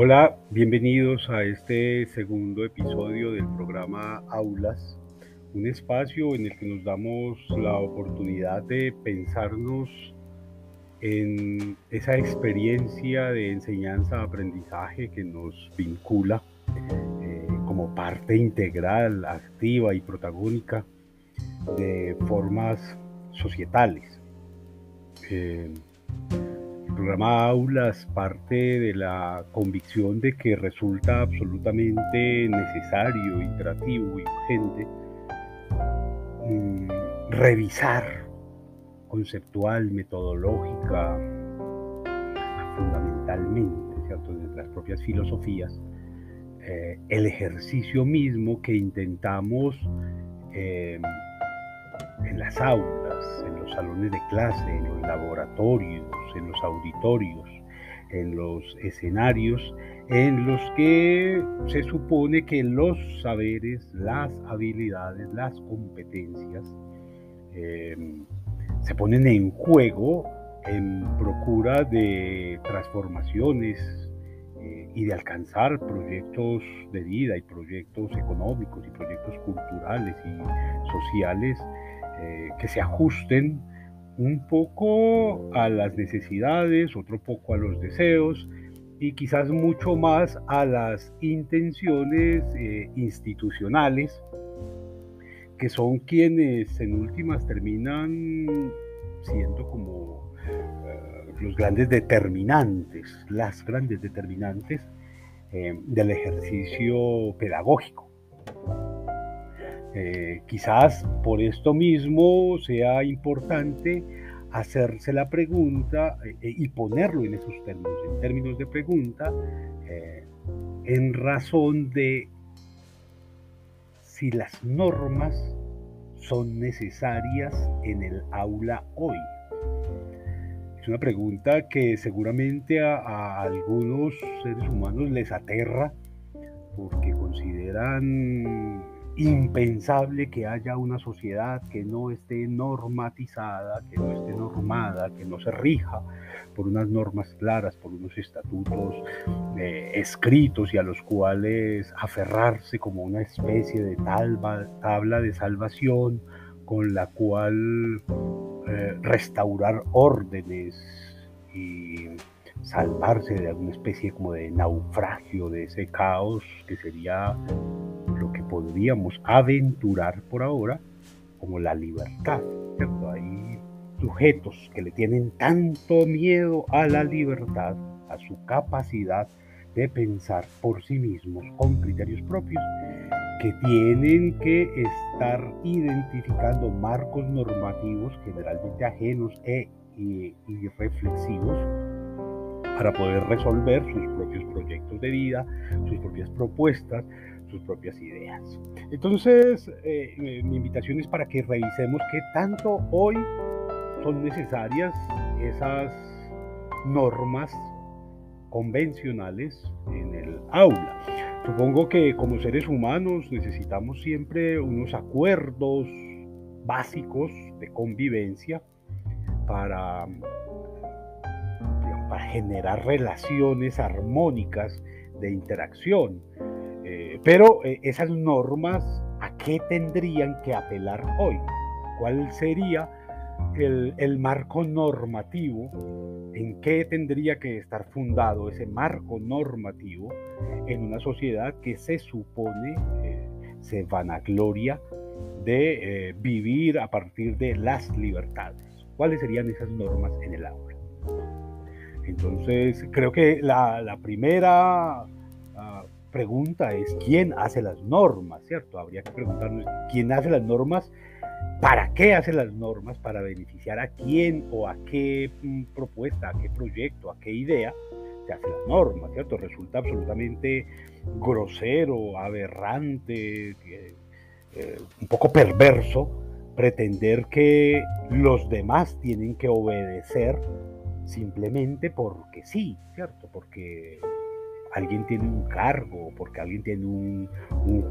Hola, bienvenidos a este segundo episodio del programa Aulas, un espacio en el que nos damos la oportunidad de pensarnos en esa experiencia de enseñanza-aprendizaje que nos vincula eh, como parte integral, activa y protagónica de formas societales. Eh, programa Aulas parte de la convicción de que resulta absolutamente necesario, imperativo y urgente mm, revisar conceptual, metodológica, fundamentalmente, ¿cierto? desde las propias filosofías, eh, el ejercicio mismo que intentamos eh, en las aulas, en los salones de clase, en los laboratorios, en los auditorios, en los escenarios en los que se supone que los saberes, las habilidades, las competencias em, se ponen en juego en procura de transformaciones eh, y de alcanzar proyectos de vida y proyectos económicos y proyectos culturales y sociales eh, que se ajusten un poco a las necesidades, otro poco a los deseos y quizás mucho más a las intenciones eh, institucionales, que son quienes en últimas terminan siendo como eh, los grandes determinantes, las grandes determinantes del ejercicio pedagógico. Eh, quizás por esto mismo sea importante hacerse la pregunta eh, y ponerlo en esos términos, en términos de pregunta, eh, en razón de si las normas son necesarias en el aula hoy. Es una pregunta que seguramente a algunos seres humanos les aterra porque consideran impensable que haya una sociedad que no esté normatizada, que no esté normada, que no se rija por unas normas claras, por unos estatutos eh, escritos y a los cuales aferrarse como una especie de tabla de salvación con la cual eh, restaurar órdenes y salvarse de alguna especie como de naufragio, de ese caos que sería podríamos aventurar por ahora como la libertad. Hay sujetos que le tienen tanto miedo a la libertad, a su capacidad de pensar por sí mismos con criterios propios, que tienen que estar identificando marcos normativos generalmente ajenos e, y reflexivos para poder resolver sus propios proyectos de vida, sus propias propuestas, sus propias ideas. Entonces, eh, mi invitación es para que revisemos qué tanto hoy son necesarias esas normas convencionales en el aula. Supongo que como seres humanos necesitamos siempre unos acuerdos básicos de convivencia para para generar relaciones armónicas de interacción. Eh, pero eh, esas normas, ¿a qué tendrían que apelar hoy? ¿Cuál sería el, marco normativo? ¿En qué tendría que estar fundado ese marco normativo en una sociedad que se supone, eh, se vanagloria de vivir a partir de las libertades? ¿Cuáles serían esas normas en el aula? Entonces, creo que la, primera pregunta es quién hace las normas, ¿cierto? Habría que preguntarnos quién hace las normas, para qué hace las normas, para beneficiar a quién o a qué mm, propuesta, a qué proyecto, a qué idea se hace las normas, ¿cierto? Resulta absolutamente grosero, aberrante, eh, un poco perverso pretender que los demás tienen que obedecer simplemente porque sí, ¿cierto? Porque alguien tiene un cargo, porque alguien tiene un,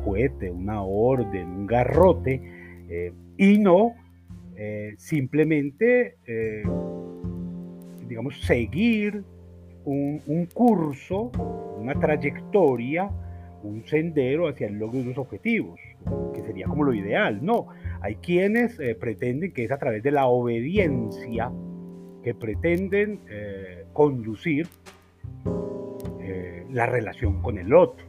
juguete, una orden, un garrote, eh, y no eh, simplemente, eh, digamos, seguir un, curso, una trayectoria, un sendero hacia el logro de los objetivos, que sería como lo ideal. No, hay quienes pretenden que es a través de la obediencia que pretenden conducir la relación con el otro.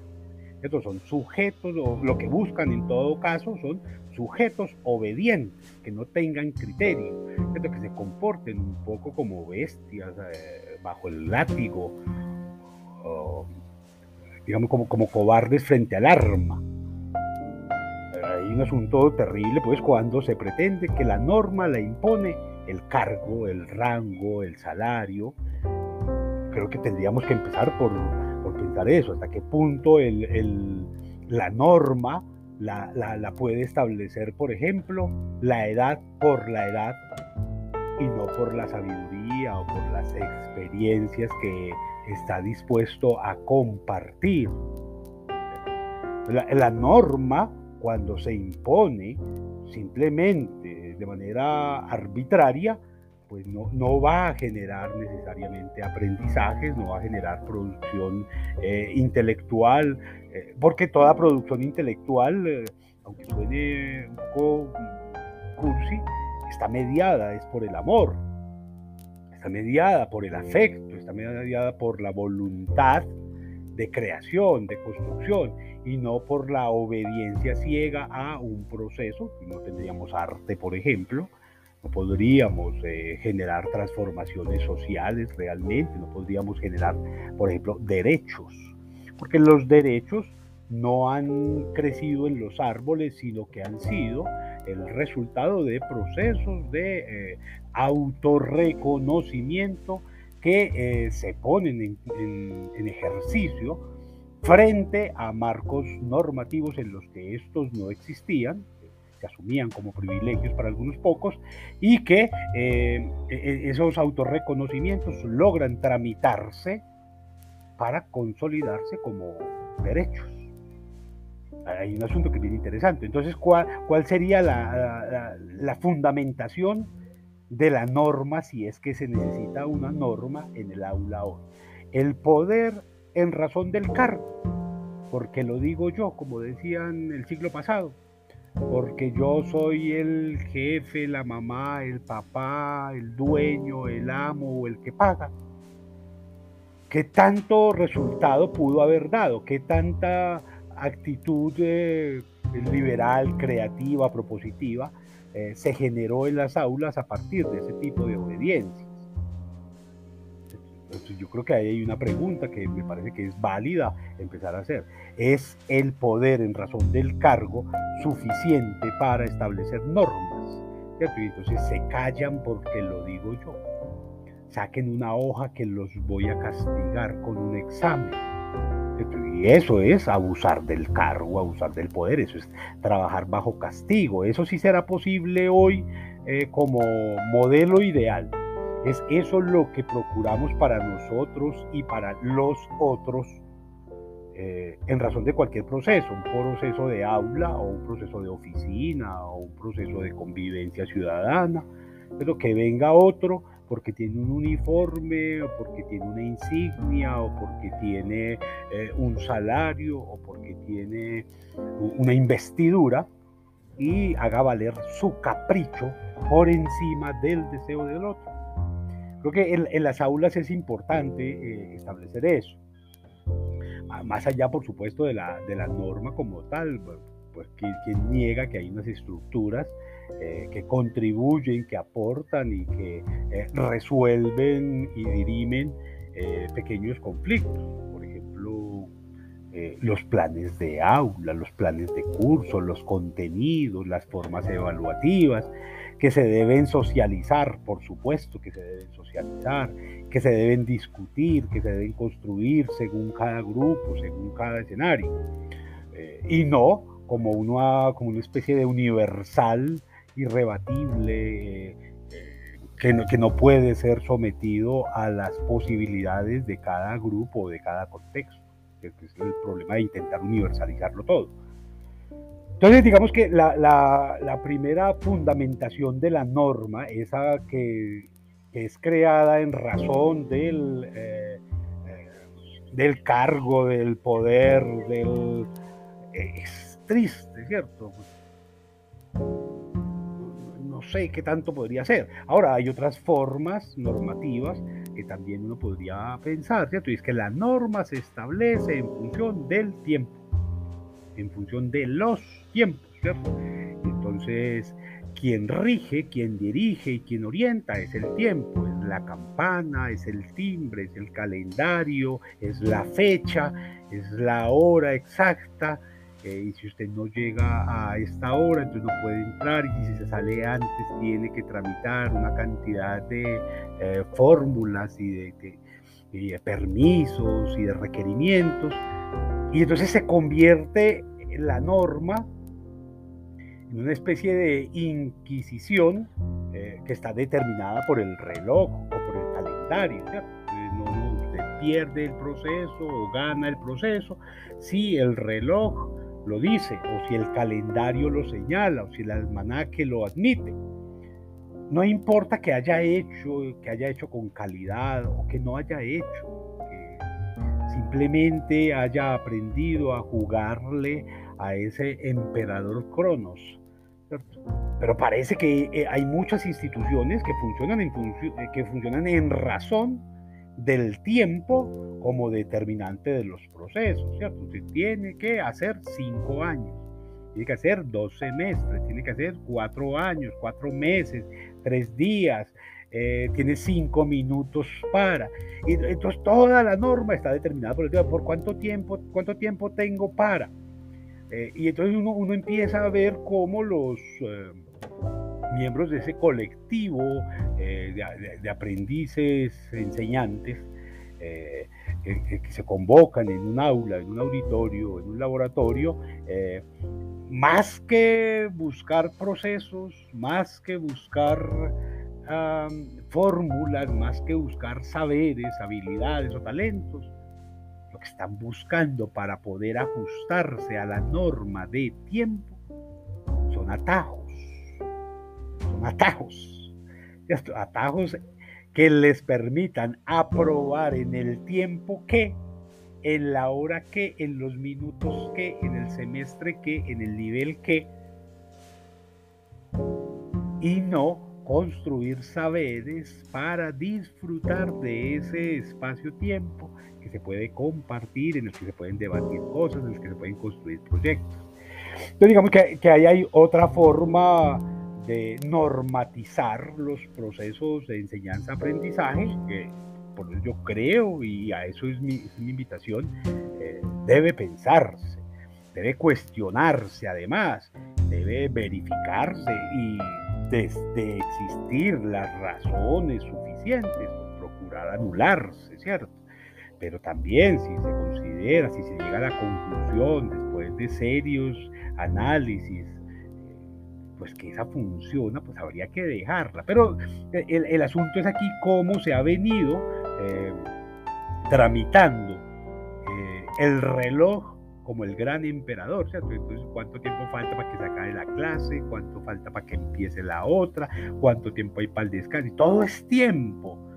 Estos son sujetos, o lo que buscan en todo caso son sujetos obedientes, que no tengan criterio, que se comporten un poco como bestias eh, bajo el látigo, digamos como, como cobardes frente al arma. Hay un asunto terrible, pues, cuando se pretende que la norma la impone el cargo, el rango, el salario. Creo que tendríamos que empezar por, eso, hasta qué punto la norma la, puede establecer, por ejemplo, la edad por la edad y no por la sabiduría o por las experiencias que está dispuesto a compartir. La, norma, cuando se impone simplemente de manera arbitraria, pues no, no, va a generar necesariamente aprendizajes, no va a generar producción eh, intelectual, eh, porque toda producción intelectual, eh, aunque suene un poco cursi, está mediada, es por el amor, está mediada por el afecto, está mediada por la voluntad de creación, de construcción, y no por la obediencia ciega a un proceso, no tendríamos arte, por ejemplo, no podríamos eh, generar transformaciones sociales realmente, no podríamos generar, por ejemplo, derechos, porque los derechos no han crecido en los árboles, sino que han sido el resultado de procesos de eh, autorreconocimiento que eh, se ponen en, ejercicio frente a marcos normativos en los que estos no existían, que asumían como privilegios para algunos pocos, y que eh, e, e, esos autorreconocimientos logran tramitarse para consolidarse como derechos hay un asunto que es bien interesante. Entonces, ¿cuál, sería la, la, fundamentación de la norma si es que se necesita una norma en el aula hoy? El poder en razón del cargo, porque lo digo yo, como decían el siglo pasado, porque yo soy el jefe, la mamá, el papá, el dueño, el amo o el que paga. ¿Qué tanto resultado pudo haber dado? ¿Qué tanta actitud eh, liberal, creativa, propositiva, eh, se generó en las aulas a partir de ese tipo de obediencias. Entonces yo creo que ahí hay una pregunta que me parece que es válida empezar a hacer. ¿Es el poder en razón del cargo suficiente para establecer normas? Y entonces se callan porque lo digo yo. Saquen una hoja que los voy a castigar con un examen y eso es abusar del cargo, abusar del poder, eso es trabajar bajo castigo. Eso sí será posible hoy eh, como modelo ideal. Es eso lo que procuramos para nosotros y para los otros eh, en razón de cualquier proceso, un proceso de aula o un proceso de oficina o un proceso de convivencia ciudadana, pero que venga otro porque tiene un uniforme o porque tiene una insignia o porque tiene eh, un salario o porque tiene una investidura y haga valer su capricho por encima del deseo del otro. Creo que en, las aulas es importante eh, establecer eso. Más allá, por supuesto, de la, de la norma como tal, pues quien niega que hay unas estructuras eh, que contribuyen, que aportan y que eh, resuelven y dirimen pequeños conflictos. Ejemplo, los planes de aula, los planes de curso, los contenidos, las formas evaluativas, que se deben socializar, por supuesto que se deben socializar, que se deben discutir, que se deben construir según cada grupo, según cada escenario. y no como, uno, como una especie de universal irrebatible, que no, que no puede ser sometido a las posibilidades de cada grupo o de cada contexto, que es el problema de intentar universalizarlo todo. Entonces, digamos que la, primera fundamentación de la norma, esa que, que, es creada en razón del, eh, del cargo, del poder, del... Es triste, ¿cierto? No sé qué tanto podría ser. Ahora, hay otras formas normativas que también uno podría pensar, ¿cierto? Y es que la norma se establece en función del tiempo, en función de los tiempos, ¿cierto? Entonces, quien rige, quien dirige y quien orienta es el tiempo, es la campana, es el timbre, es el calendario, es la fecha, es la hora exacta. Y si usted no llega a esta hora, entonces no puede entrar. Y si se sale antes, tiene que tramitar una cantidad de eh, fórmulas y de, y de permisos y de requerimientos. Y entonces se convierte la norma en una especie de inquisición eh, que está determinada por el reloj o por el calendario. No, usted pierde el proceso o gana el proceso si el reloj lo dice o si el calendario lo señala o si el almanaque lo admite. No importa que haya hecho, que haya hecho con calidad o que no haya hecho, simplemente haya aprendido a jugarle a ese emperador Cronos. Pero parece que eh, hay muchas instituciones que funcionan en, eh, que funcionan en razón del tiempo como determinante de los procesos, ¿cierto? Usted tiene que hacer cinco años, tiene que hacer dos semestres, tiene que hacer cuatro años, cuatro meses, tres días, eh, tiene cinco minutos para. Y, entonces toda la norma está determinada por el tiempo. ¿Por cuánto tiempo, cuánto tiempo tengo para? Eh, y entonces uno, empieza a ver cómo los eh, miembros de ese colectivo eh, de, aprendices enseñantes que, se convocan en un aula, en un auditorio, en un laboratorio, más que buscar procesos, más que buscar fórmulas, más que buscar saberes, habilidades o talentos, lo que están buscando para poder ajustarse a la norma de tiempo son atajos. Atajos. Atajos que les permitan aprobar en el tiempo que, en la hora que, en los minutos que, en el semestre que, en el nivel que, y no construir saberes para disfrutar de ese espacio-tiempo que se puede compartir, en el que se pueden debatir cosas, en el que se pueden construir proyectos. Entonces digamos que, que ahí hay otra forma de normatizar los procesos de enseñanza-aprendizaje, que por eso yo creo, y a eso es mi, invitación, eh, debe pensarse, debe cuestionarse además, debe verificarse y desde existir las razones suficientes, procurar anularse, ¿cierto? pero también si se considera, si se llega a la conclusión después de serios análisis, pues que esa funciona, pues habría que dejarla. Pero el, asunto es aquí cómo se ha venido eh, tramitando eh, el reloj como el gran emperador, ¿cierto? Entonces, ¿cuánto tiempo falta para que se acabe la clase? ¿Cuánto falta para que empiece la otra? ¿Cuánto tiempo hay para el descanso? Todo es tiempo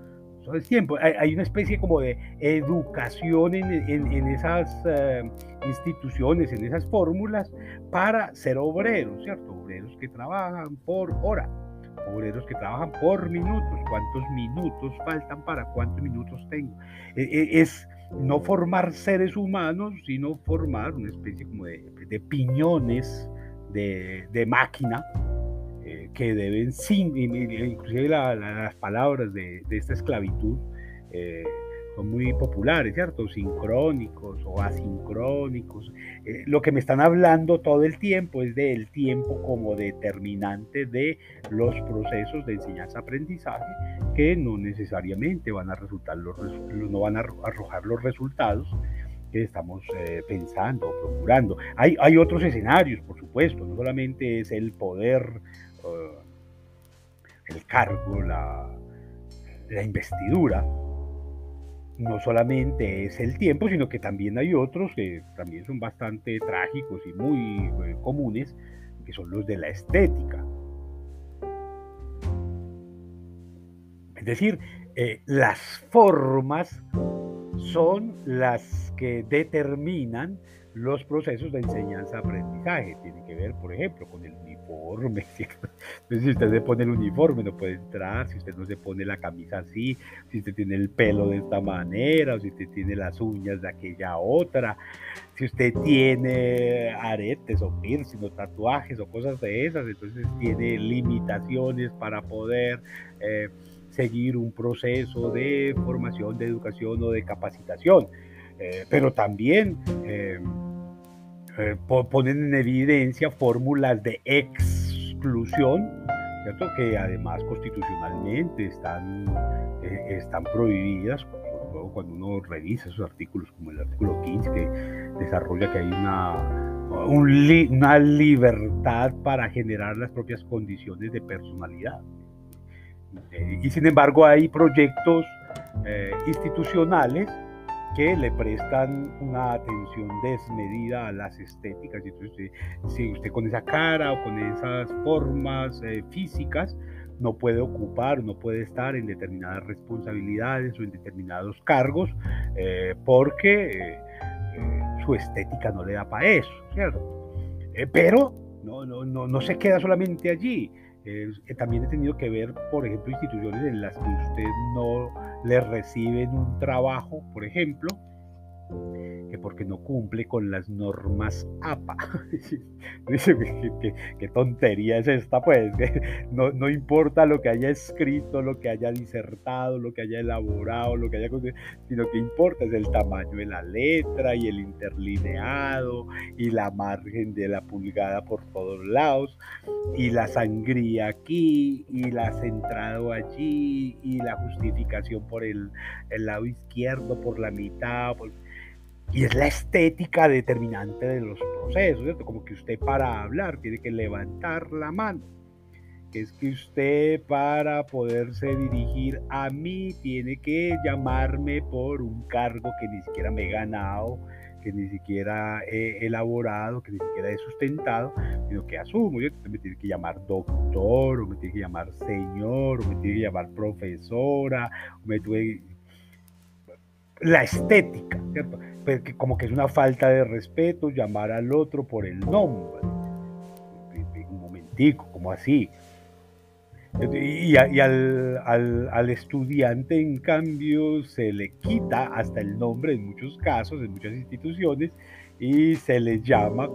el tiempo. Hay, una especie como de educación en, esas eh, instituciones, en esas fórmulas, para ser obreros, ¿cierto? Obreros que trabajan por hora, obreros que trabajan por minutos, cuántos minutos faltan para cuántos minutos tengo. E, e, es no formar seres humanos, sino formar una especie como de, piñones de, de máquina que deben, sin, inclusive las palabras de, esta esclavitud eh, son muy populares, ¿cierto? Sincrónicos o asincrónicos. Eh, lo que me están hablando todo el tiempo es del tiempo como determinante de los procesos de enseñanza-aprendizaje que no necesariamente van a resultar los, no van a arrojar los resultados que estamos eh, pensando procurando. Hay, hay otros escenarios, por supuesto, no solamente es el poder el cargo, la, investidura, no solamente es el tiempo, sino que también hay otros que también son bastante trágicos y muy eh, comunes, que son los de la estética. Es decir, eh, las formas son las que determinan los procesos de enseñanza-aprendizaje. Tiene que ver, por ejemplo, con el uniforme. Si usted se pone el uniforme, no puede entrar. Si usted no se pone la camisa así, si usted tiene el pelo de esta manera, o si usted tiene las uñas de aquella otra, si usted tiene aretes o piercing o tatuajes o cosas de esas, entonces tiene limitaciones para poder... Eh, seguir un proceso de formación, de educación o de capacitación. Eh, pero también eh, eh, ponen en evidencia fórmulas de exclusión, ¿cierto? que además constitucionalmente están, están prohibidas, cuando uno revisa esos artículos, como el artículo 15, que desarrolla que hay una, una libertad para generar las propias condiciones de personalidad. y sin embargo hay proyectos institucionales que le prestan una atención desmedida a las estéticas. Entonces, si usted con esa cara o con esas formas eh, físicas no puede ocupar, no puede estar en determinadas responsabilidades o en determinados cargos eh, porque eh, su estética no le da para eso, ¿cierto? pero no, no, no, no se queda solamente allí. también he tenido que ver, por ejemplo, instituciones en las que usted no le reciben un trabajo, por ejemplo, que porque no cumple con las normas APA. Dice, ¿qué, qué, tontería es esta, pues. No, no, importa lo que haya escrito, lo que haya disertado, lo que haya elaborado, lo que haya sino que importa es el tamaño de la letra y el interlineado y la margen de la pulgada por todos lados y la sangría aquí y la centrado allí y la justificación por el, el lado izquierdo, por la mitad. Por, y es la estética determinante de los procesos, ¿cierto? Como que usted para hablar tiene que levantar la mano. Es que usted para poderse dirigir a mí tiene que llamarme por un cargo que ni siquiera me he ganado, que ni siquiera he elaborado, que ni siquiera he sustentado, sino que asumo, ¿cierto? me tiene que llamar doctor, o me tiene que llamar señor, o me tiene que llamar profesora, o me tiene la estética, ¿cierto? Como que es una falta de respeto llamar al otro por el nombre. Un momentico, como así. Y, al, estudiante, en cambio, se le quita hasta el nombre en muchos casos, en muchas instituciones, y se le llama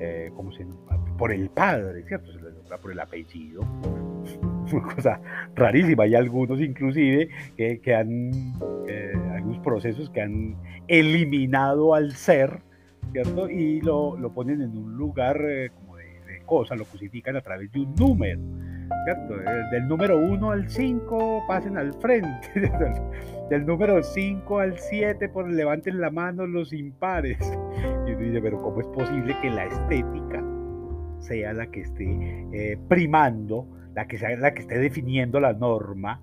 eh, como por el padre, ¿cierto? Se le nombra por el apellido. Una cosa rarísima. Hay algunos, inclusive, que, han. Eh, procesos que han eliminado al ser, ¿cierto? Y lo, lo ponen en un lugar eh, como de, cosa, lo crucifican a través de un número, ¿cierto? Eh, del número 1 al 5 pasen al frente, del número 5 al 7 por levanten la mano los impares. Y uno dice, pero ¿cómo es posible que la estética sea la que esté eh, primando, la que sea la que esté definiendo la norma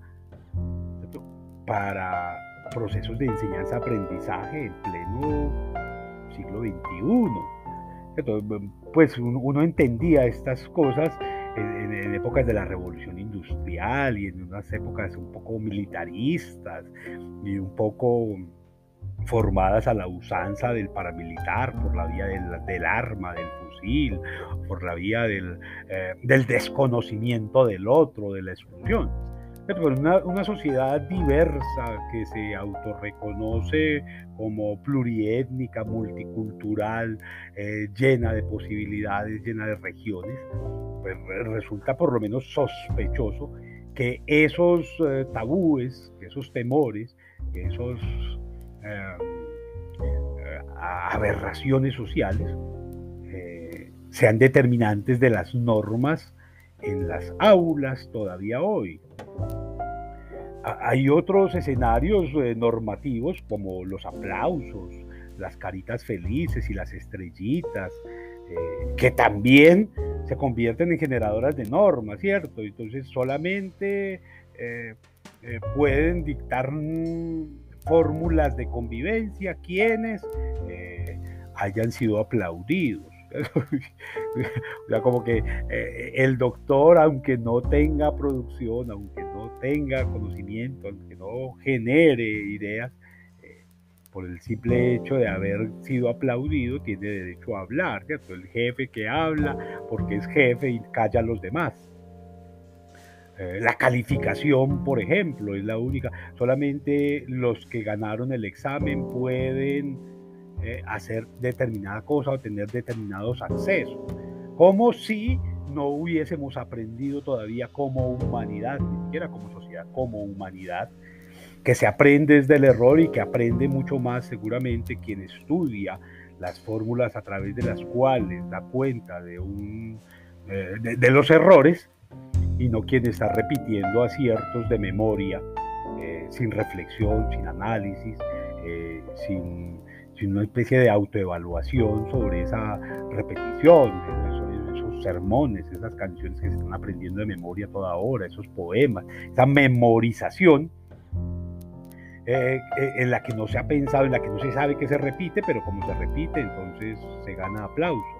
para procesos de enseñanza-aprendizaje en pleno siglo XXI. pues uno entendía estas cosas en, épocas de la revolución industrial y en unas épocas un poco militaristas y un poco formadas a la usanza del paramilitar por la vía del, arma, del fusil, por la vía del, eh, del desconocimiento del otro, de la exclusión. Una, una, sociedad diversa que se autorreconoce como pluriétnica, multicultural, eh, llena de posibilidades, llena de regiones, pues resulta por lo menos sospechoso que esos eh, tabúes, esos temores, esos eh, aberraciones sociales sean determinantes de las normas en las aulas todavía hoy. Hay otros escenarios eh, normativos como los aplausos, las caritas felices y las estrellitas, eh, que también se convierten en generadoras de normas, ¿cierto? Entonces solamente eh, pueden dictar fórmulas de convivencia quienes hayan sido aplaudidos. o sea, como que el doctor, aunque no tenga producción, aunque tenga conocimiento, que no genere ideas, eh, por el simple hecho de haber sido aplaudido, tiene derecho a hablar, ¿cierto? El jefe que habla porque es jefe y calla a los demás. Eh, la calificación, por ejemplo, es la única. Solamente los que ganaron el examen pueden eh, hacer determinada cosa o tener determinados accesos. Como si no hubiésemos aprendido todavía como humanidad, ni siquiera como sociedad, como humanidad, que se aprende desde el error y que aprende mucho más seguramente quien estudia las fórmulas a través de las cuales da cuenta de, un, eh, de los errores y no quien está repitiendo aciertos de memoria, eh, sin reflexión, sin análisis, eh, sin, una especie de autoevaluación sobre esa repetición, sermones, esas canciones que se están aprendiendo de memoria toda hora, esos poemas, esa memorización. Eh, en la que no se ha pensado, en la que no se sabe que se repite, pero como se repite, entonces se gana aplauso.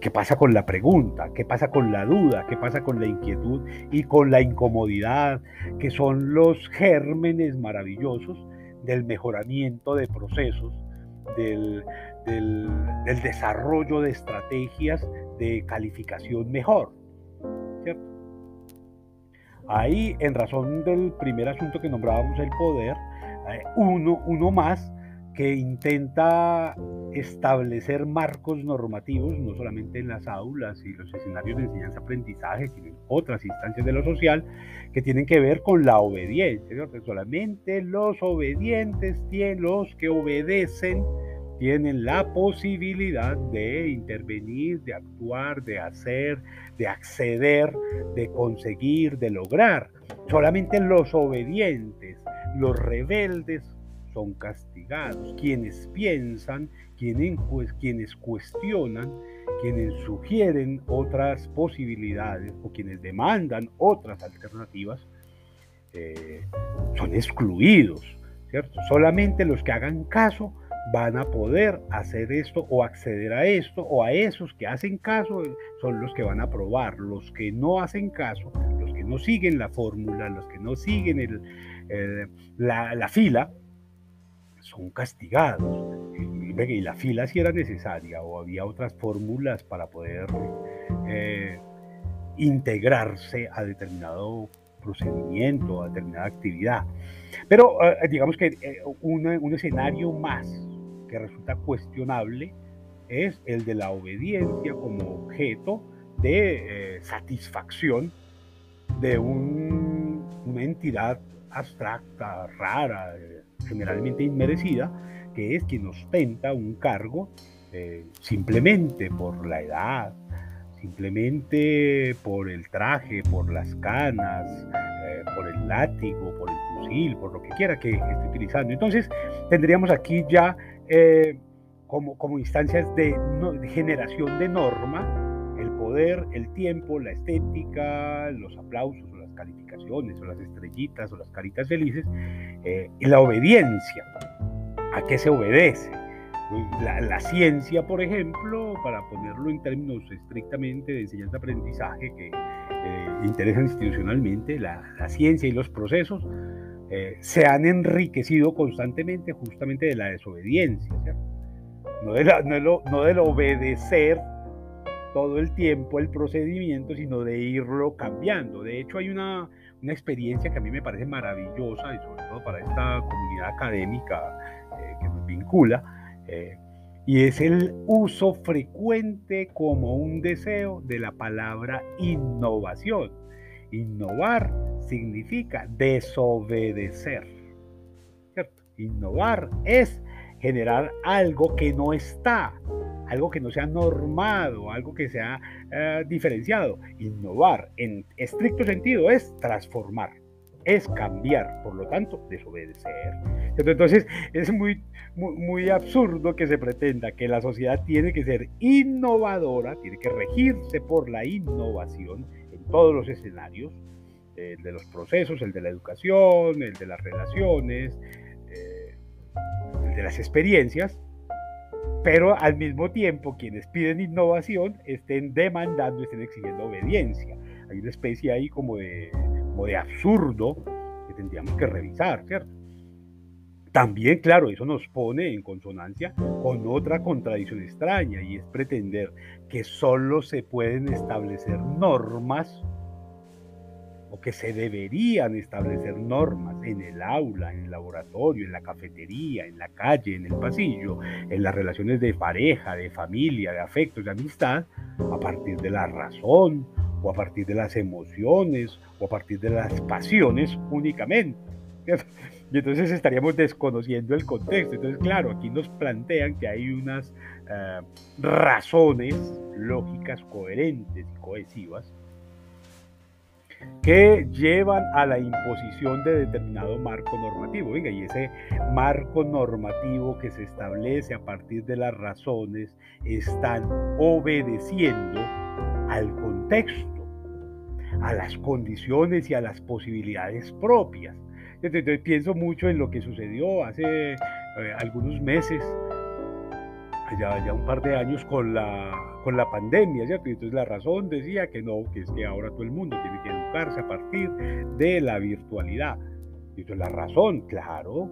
¿Qué pasa con la pregunta? ¿Qué pasa con la duda? ¿Qué pasa con la inquietud y con la incomodidad? Que son los gérmenes maravillosos del mejoramiento de procesos, del, desarrollo de estrategias de calificación mejor. Ahí, en razón del primer asunto que nombrábamos, el poder, eh, uno, uno más que intenta establecer marcos normativos, no solamente en las aulas y los escenarios de enseñanza-aprendizaje, sino en otras instancias de lo social, que tienen que ver con la obediencia. Solamente los obedientes, tienen, los que obedecen, tienen la posibilidad de intervenir, de actuar, de hacer, de acceder, de conseguir, de lograr. Solamente los obedientes, los rebeldes son castigados. Quienes piensan, quienes, quienes cuestionan, quienes sugieren otras posibilidades o quienes demandan otras alternativas, eh, son excluidos, ¿cierto? Solamente los que hagan caso van a poder hacer esto o acceder a esto, o a esos que hacen caso son los que van a aprobar. Los que no hacen caso, los que no siguen la fórmula, los que no siguen la, la fila, son castigados. Y, la fila si era necesaria o había otras fórmulas para poder eh, integrarse a determinado procedimiento, a determinada actividad. Pero eh, digamos que eh, un, escenario más que resulta cuestionable es el de la obediencia como objeto de satisfacción de una entidad abstracta, rara, generalmente inmerecida, que es quien ostenta un cargo eh, simplemente por la edad, simplemente por el traje, por las canas, eh, por el látigo, por el fusil, por lo que quiera que esté utilizando. Entonces, tendríamos aquí ya eh, como, como instancias de, de, generación de norma el poder, el tiempo, la estética, los aplausos o las calificaciones o las estrellitas o las caritas felices eh, y la obediencia. ¿A qué se obedece? La, ciencia, por ejemplo, para ponerlo en términos estrictamente de enseñanza-aprendizaje que eh, interesan institucionalmente, la, ciencia y los procesos eh, se han enriquecido constantemente justamente de la desobediencia, No, de no, no del obedecer todo el tiempo el procedimiento, sino de irlo cambiando. De hecho, hay una, una experiencia que a mí me parece maravillosa y sobre todo para esta comunidad académica eh, que nos vincula, eh, y es el uso frecuente como un deseo de la palabra innovación. Innovar significa desobedecer. ¿cierto? Innovar es generar algo que no está, algo que no sea normado, algo que sea eh, diferenciado. Innovar en estricto sentido es transformar, es cambiar, por lo tanto, desobedecer. Entonces es muy, muy, absurdo que se pretenda que la sociedad tiene que ser innovadora, tiene que regirse por la innovación todos los escenarios, el de los procesos, el de la educación, el de las relaciones, eh, el de las experiencias, pero al mismo tiempo quienes piden innovación estén demandando, estén exigiendo obediencia. Hay una especie ahí como de, de absurdo que tendríamos que revisar, ¿cierto? También, claro, eso nos pone en consonancia con otra contradicción extraña y es pretender que solo se pueden establecer normas o que se deberían establecer normas en el aula, en el laboratorio, en la cafetería, en la calle, en el pasillo, en las relaciones de pareja, de familia, de afectos, de amistad, a partir de la razón o a partir de las emociones o a partir de las pasiones únicamente. Y entonces estaríamos desconociendo el contexto. Entonces, claro, aquí nos plantean que hay unas eh, razones lógicas, coherentes y cohesivas que llevan a la imposición de determinado marco normativo. Venga, y ese marco normativo que se establece a partir de las razones están obedeciendo al contexto, a las condiciones y a las posibilidades propias. Entonces, pienso mucho en lo que sucedió hace eh, algunos meses, ya, ya un par de años con la, con la pandemia, ¿cierto? Y entonces la razón decía que no, que es que ahora todo el mundo tiene que educarse a partir de la virtualidad. Y entonces la razón, claro,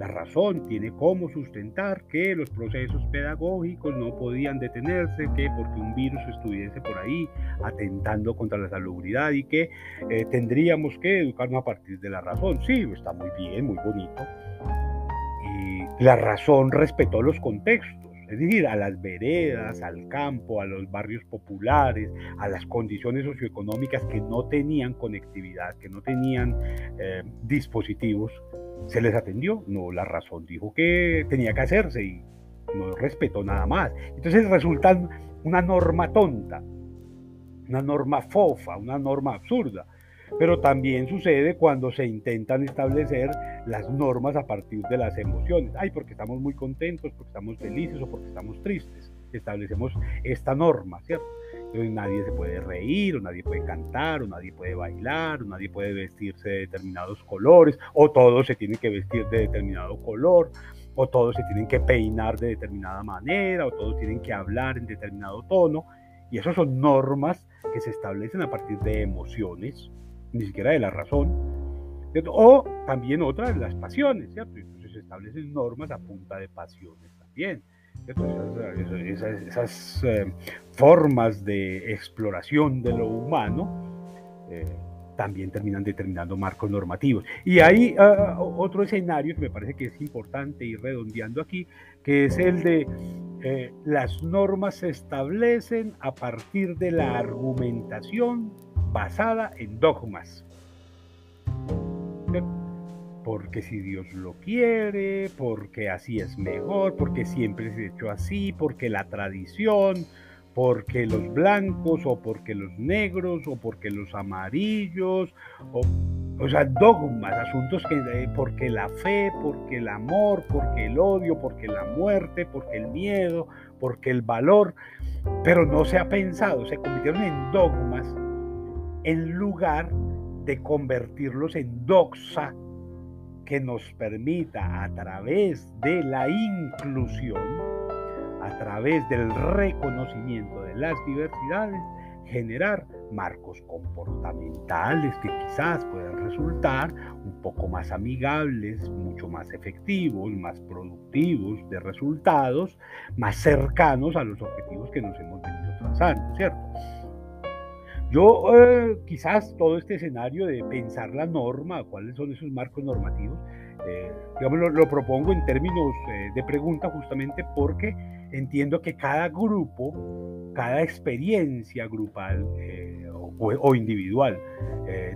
la razón tiene cómo sustentar que los procesos pedagógicos no podían detenerse, que porque un virus estuviese por ahí atentando contra la salubridad y que eh, tendríamos que educarnos a partir de la razón. Sí, está muy bien, muy bonito. Y la razón respetó los contextos es decir, a las veredas, al campo, a los barrios populares, a las condiciones socioeconómicas que no tenían conectividad, que no tenían eh, dispositivos, se les atendió. No, la razón dijo que tenía que hacerse y no respetó nada más. Entonces resulta una norma tonta, una norma fofa, una norma absurda. Pero también sucede cuando se intentan establecer las normas a partir de las emociones. Ay, porque estamos muy contentos, porque estamos felices o porque estamos tristes. Establecemos esta norma, ¿cierto? Entonces nadie se puede reír, o nadie puede cantar, o nadie puede bailar, o nadie puede vestirse de determinados colores, o todos se tienen que vestir de determinado color, o todos se tienen que peinar de determinada manera, o todos tienen que hablar en determinado tono. Y esas son normas que se establecen a partir de emociones, ni siquiera de la razón, o también otra de las pasiones, ¿cierto? Entonces se establecen normas a punta de pasiones también. Esas, esas, eh, formas de exploración de lo humano eh, también terminan determinando marcos normativos. Y hay ah, otro escenario que me parece que es importante ir redondeando aquí, que es el de eh, las normas se establecen a partir de la argumentación basada en dogmas. Porque si Dios lo quiere, porque así es mejor, porque siempre se ha hecho así, porque la tradición, porque los blancos o porque los negros o porque los amarillos, o, o sea, dogmas, asuntos que, eh, porque la fe, porque el amor, porque el odio, porque la muerte, porque el miedo, porque el valor, pero no se ha pensado, se convirtieron en dogmas en lugar de convertirlos en doxa que nos permita a través de la inclusión, a través del reconocimiento de las diversidades, generar marcos comportamentales que quizás puedan resultar un poco más amigables, mucho más efectivos, más productivos de resultados, más cercanos a los objetivos que nos hemos venido trazando, ¿cierto? Yo eh, quizás todo este escenario de pensar la norma, cuáles son esos marcos normativos, eh, digamos, lo, propongo en términos eh, de pregunta justamente porque entiendo que cada grupo, cada experiencia grupal o, individual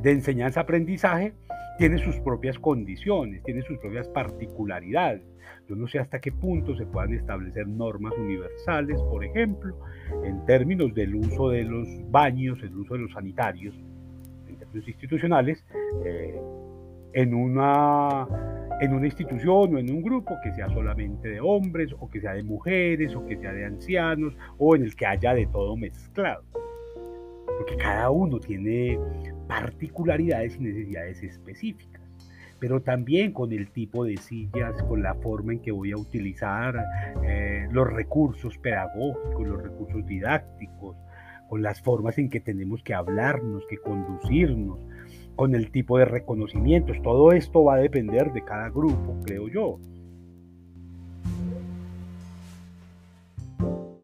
de enseñanza-aprendizaje tiene sus propias condiciones, tiene sus propias particularidades. Yo no sé hasta qué punto se puedan establecer normas universales, por ejemplo, en términos del uso de los baños, el uso de los sanitarios, en términos institucionales, eh, en, una, en una institución o en un grupo que sea solamente de hombres o que sea de mujeres o que sea de ancianos o en el que haya de todo mezclado. Porque cada uno tiene particularidades y necesidades específicas pero también con el tipo de sillas, con la forma en que voy a utilizar eh, los recursos pedagógicos, los recursos didácticos, con las formas en que tenemos que hablarnos, que conducirnos, con el tipo de reconocimientos. Todo esto va a depender de cada grupo, creo yo.